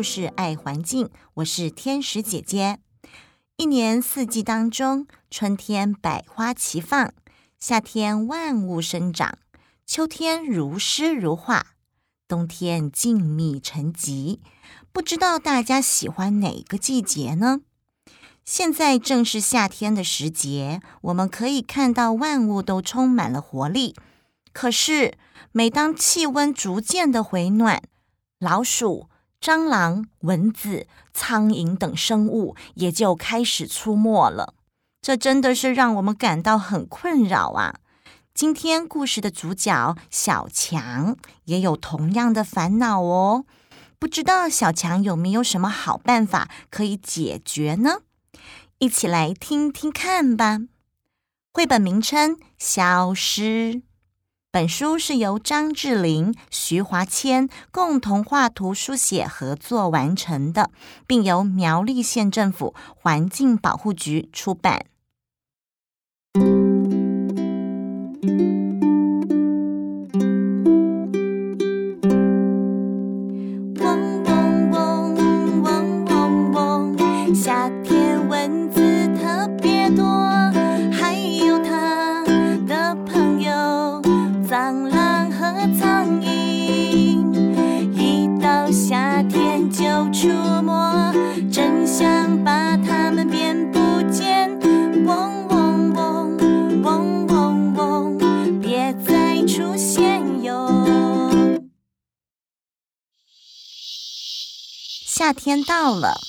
到听故事爱环境，我是天使姐姐。一年四季当中，春天百花齐放，夏天万物生长，秋天如诗如画，冬天静谧沉寂。不知道大家喜欢哪个季节呢？现在正是夏天的时节，我们可以看到万物都充满了活力。可是，每当气温逐渐的回暖，老鼠、蟑螂、蚊子、苍蝇等生物也就开始出没了。这真的是让我们感到很困扰啊！今天故事的主角小强也有同样的烦恼哦。不知道小强有没有什么好办法可以解决呢？一起来听听看吧。绘本名称《消失》。本书是由张智霖、徐华谦共同画图书写合作完成的，并由苗栗县政府环境保护局出版。天到了，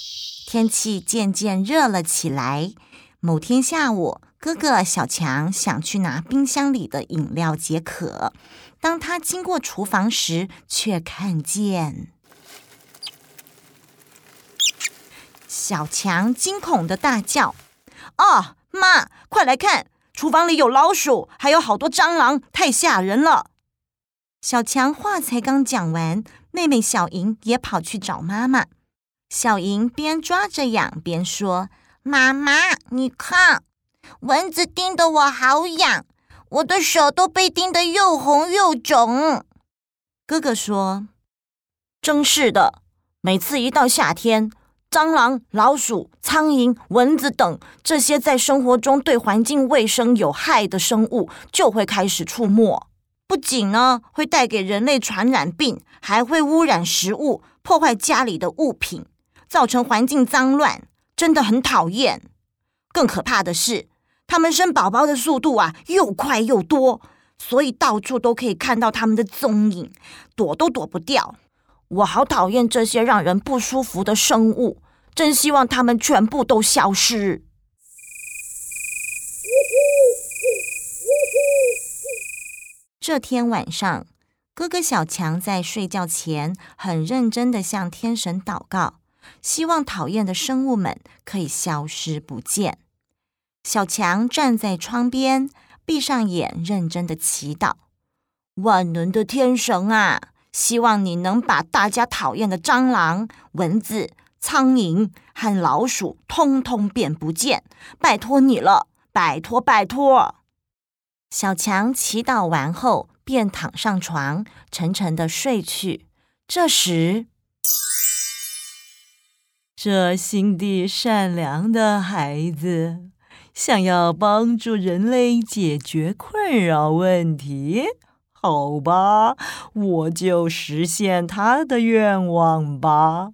天气渐渐热了起来。某天下午，哥哥小强想去拿冰箱里的饮料解渴。当他经过厨房时，却看见小强惊恐的大叫：“啊，妈，快来看，厨房里有老鼠，还有好多蟑螂，太吓人了！”小强话才刚讲完，妹妹小莹也跑去找妈妈。小莹边抓着痒边说：“妈妈，你看，蚊子叮得我好痒，我的手都被叮得又红又肿。”哥哥说：“真是的，每次一到夏天，蟑螂、老鼠、苍蝇、蚊子等这些在生活中对环境卫生有害的生物就会开始出没。不仅呢会带给人类传染病，还会污染食物，破坏家里的物品。”造成环境脏乱，真的很讨厌。更可怕的是，他们生宝宝的速度啊，又快又多，所以到处都可以看到他们的踪影，躲都躲不掉。我好讨厌这些让人不舒服的生物，真希望他们全部都消失。这天晚上，哥哥小强在睡觉前很认真的向天神祷告。希望讨厌的生物们可以消失不见。小强站在窗边，闭上眼，认真的祈祷：“万能的天神啊，希望你能把大家讨厌的蟑螂、蚊子、苍蝇和老鼠通通变不见，拜托你了，拜托拜托。”小强祈祷完后，便躺上床，沉沉的睡去。这时，这心地善良的孩子，想要帮助人类解决困扰问题，好吧，我就实现他的愿望吧。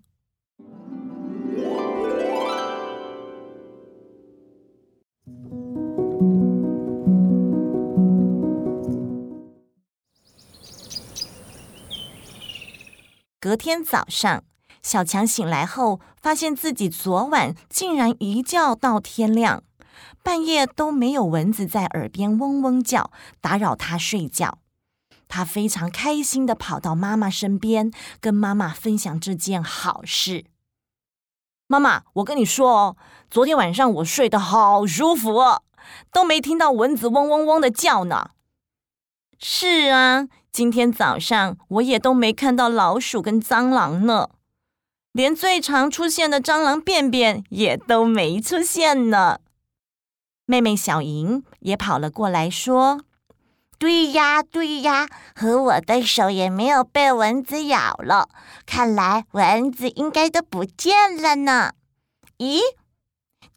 隔天早上。小强醒来后，发现自己昨晚竟然一觉到天亮，半夜都没有蚊子在耳边嗡嗡叫，打扰他睡觉。他非常开心的跑到妈妈身边，跟妈妈分享这件好事。妈妈，我跟你说哦，昨天晚上我睡得好舒服哦，都没听到蚊子嗡嗡嗡的叫呢。是啊，今天早上我也都没看到老鼠跟蟑螂呢。连最常出现的蟑螂便便也都没出现呢。妹妹小莹也跑了过来，说：“对呀，对呀，和我的手也没有被蚊子咬了。看来蚊子应该都不见了呢。咦，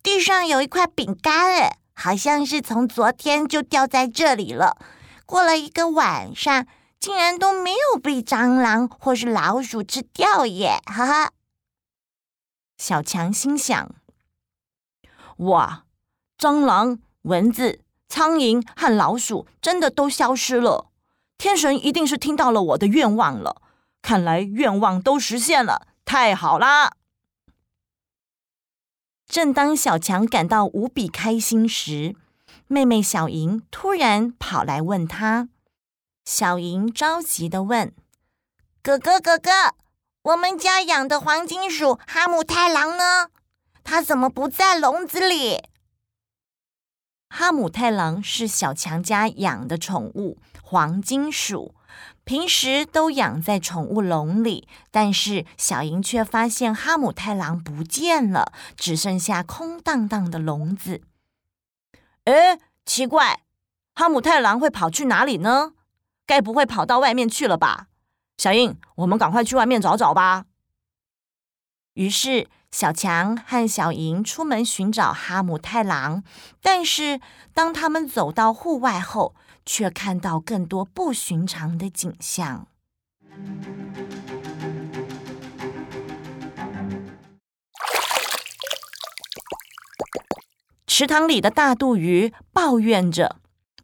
地上有一块饼干，诶，好像是从昨天就掉在这里了。过了一个晚上，竟然都没有被蟑螂或是老鼠吃掉耶！哈哈。小强心想：哇，蟑螂、蚊子。苍蝇和老鼠真的都消失了，天神一定是听到了我的愿望了。看来愿望都实现了，太好啦！正当小强感到无比开心时，妹妹小莹突然跑来问他。小莹着急的问：“哥哥，哥哥，我们家养的黄金鼠哈姆太郎呢？它怎么不在笼子里？”哈姆太郎是小强家养的宠物黄金鼠，平时都养在宠物笼里，但是小莹却发现哈姆太郎不见了，只剩下空荡荡的笼子。哎，奇怪，哈姆太郎会跑去哪里呢？该不会跑到外面去了吧？小英，我们赶快去外面找找吧。于是。小强和小莹出门寻找哈姆太郎，但是当他们走到户外后，却看到更多不寻常的景象。池塘里的大肚鱼抱怨着：“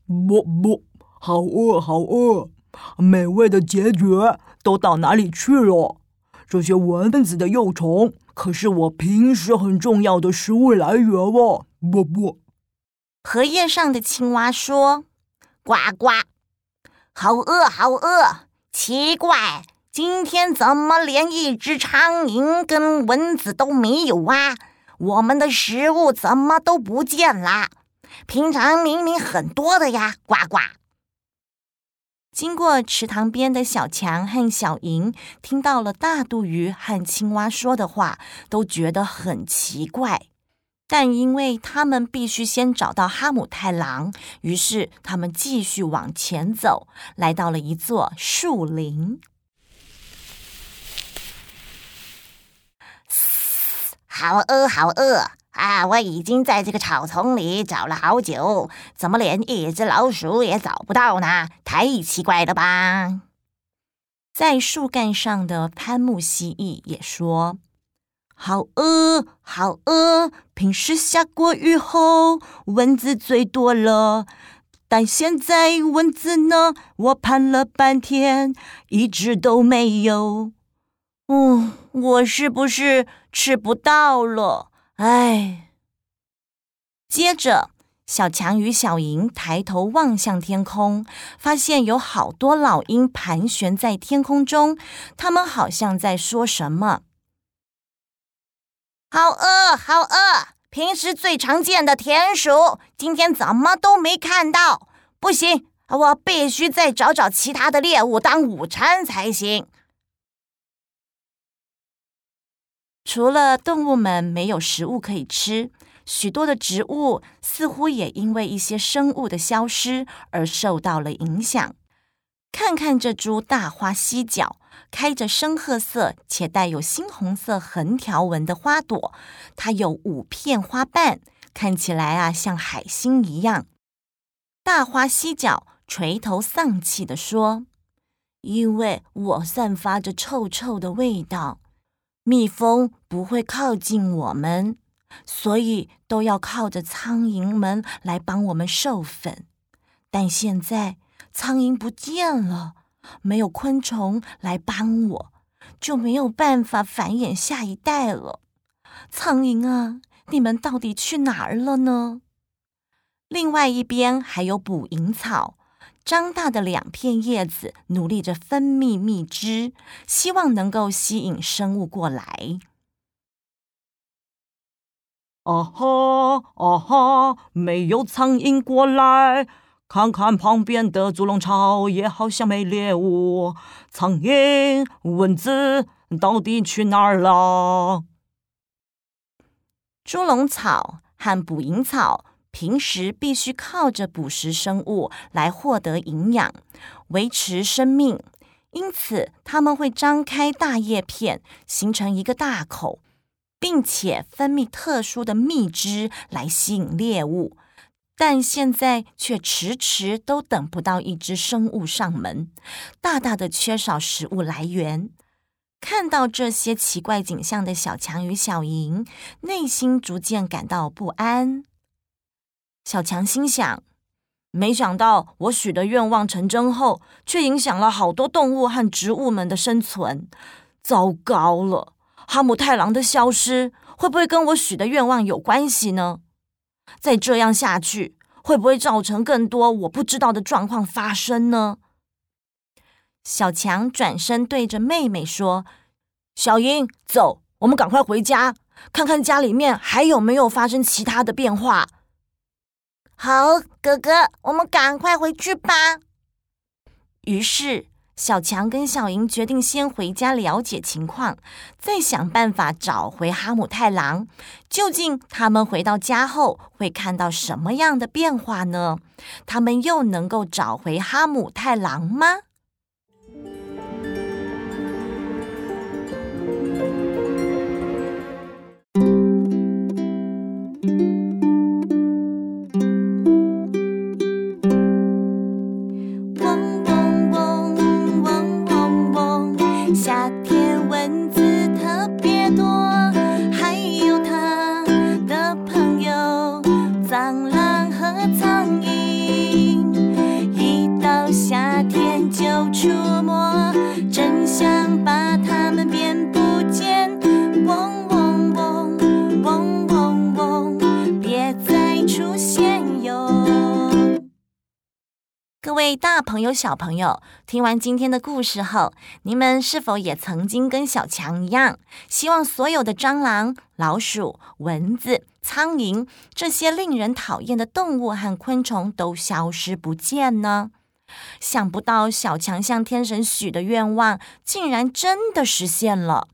不不，好饿，好饿！美味的结局都到哪里去了？这些蚊子的幼虫。”可是我平时很重要的食物来源哦！不不，荷叶上的青蛙说：“呱呱，好饿，好饿！奇怪，今天怎么连一只苍蝇跟蚊子都没有啊？我们的食物怎么都不见了？平常明明很多的呀！呱呱。”经过池塘边的小强和小莹听到了大肚鱼和青蛙说的话，都觉得很奇怪。但因为他们必须先找到哈姆太郎，于是他们继续往前走，来到了一座树林。好饿，好饿！啊！我已经在这个草丛里找了好久，怎么连一只老鼠也找不到呢？太奇怪了吧！在树干上的攀木蜥蜴也说：“好饿，好饿！平时下过雨后，蚊子最多了，但现在蚊子呢？我盼了半天，一只都没有。嗯，我是不是吃不到了？”哎，接着，小强与小莹抬头望向天空，发现有好多老鹰盘旋在天空中，他们好像在说什么。好饿，好饿！平时最常见的田鼠，今天怎么都没看到？不行，我必须再找找其他的猎物当午餐才行。除了动物们没有食物可以吃，许多的植物似乎也因为一些生物的消失而受到了影响。看看这株大花犀角，开着深褐色且带有猩红色横条纹的花朵，它有五片花瓣，看起来啊像海星一样。大花犀角垂头丧气地说：“因为我散发着臭臭的味道。”蜜蜂不会靠近我们，所以都要靠着苍蝇们来帮我们授粉。但现在苍蝇不见了，没有昆虫来帮我，就没有办法繁衍下一代了。苍蝇啊，你们到底去哪儿了呢？另外一边还有捕蝇草。张大的两片叶子努力着分泌蜜汁，希望能够吸引生物过来。啊哈啊哈，没有苍蝇过来，看看旁边的猪笼草，也好像没猎物。苍蝇、蚊子到底去哪儿了？猪笼草和捕蝇草。平时必须靠着捕食生物来获得营养，维持生命。因此，它们会张开大叶片，形成一个大口，并且分泌特殊的蜜汁来吸引猎物。但现在却迟迟都等不到一只生物上门，大大的缺少食物来源。看到这些奇怪景象的小强与小莹，内心逐渐感到不安。小强心想：没想到我许的愿望成真后，却影响了好多动物和植物们的生存。糟糕了！哈姆太郎的消失，会不会跟我许的愿望有关系呢？再这样下去，会不会造成更多我不知道的状况发生呢？小强转身对着妹妹说：“小英，走，我们赶快回家，看看家里面还有没有发生其他的变化。”“好，哥哥，我们赶快回去吧。”于是。小强跟小莹决定先回家了解情况，再想办法找回哈姆太郎。究竟他们回到家后会看到什么样的变化呢？他们又能够找回哈姆太郎吗？夏天蚊子位大朋友、小朋友，听完今天的故事后，你们是否也曾经跟小强一样，希望所有的蟑螂、老鼠、蚊子、苍蝇这些令人讨厌的动物和昆虫都消失不见呢？想不到小强向天神许的愿望，竟然真的实现了。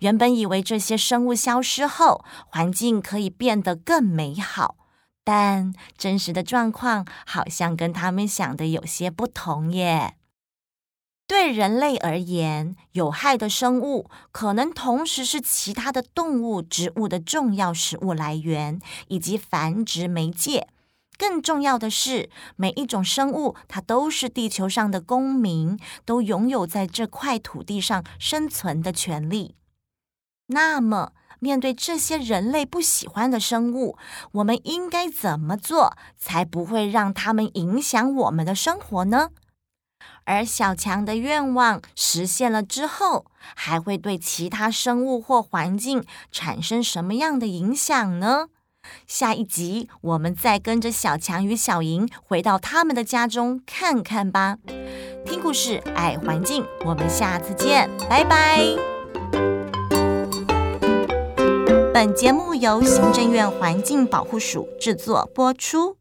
原本以为这些生物消失后，环境可以变得更美好。但真实的状况好像跟他们想的有些不同耶。对人类而言，有害的生物可能同时是其他的动物、植物的重要食物来源以及繁殖媒介。更重要的是，每一种生物它都是地球上的公民，都拥有在这块土地上生存的权利。那么，面对这些人类不喜欢的生物，我们应该怎么做才不会让他们影响我们的生活呢？而小强的愿望实现了之后，还会对其他生物或环境产生什么样的影响呢？下一集我们再跟着小强与小莹回到他们的家中看看吧。听故事，爱环境，我们下次见，拜拜。本节目由行政院环境保护署制作播出。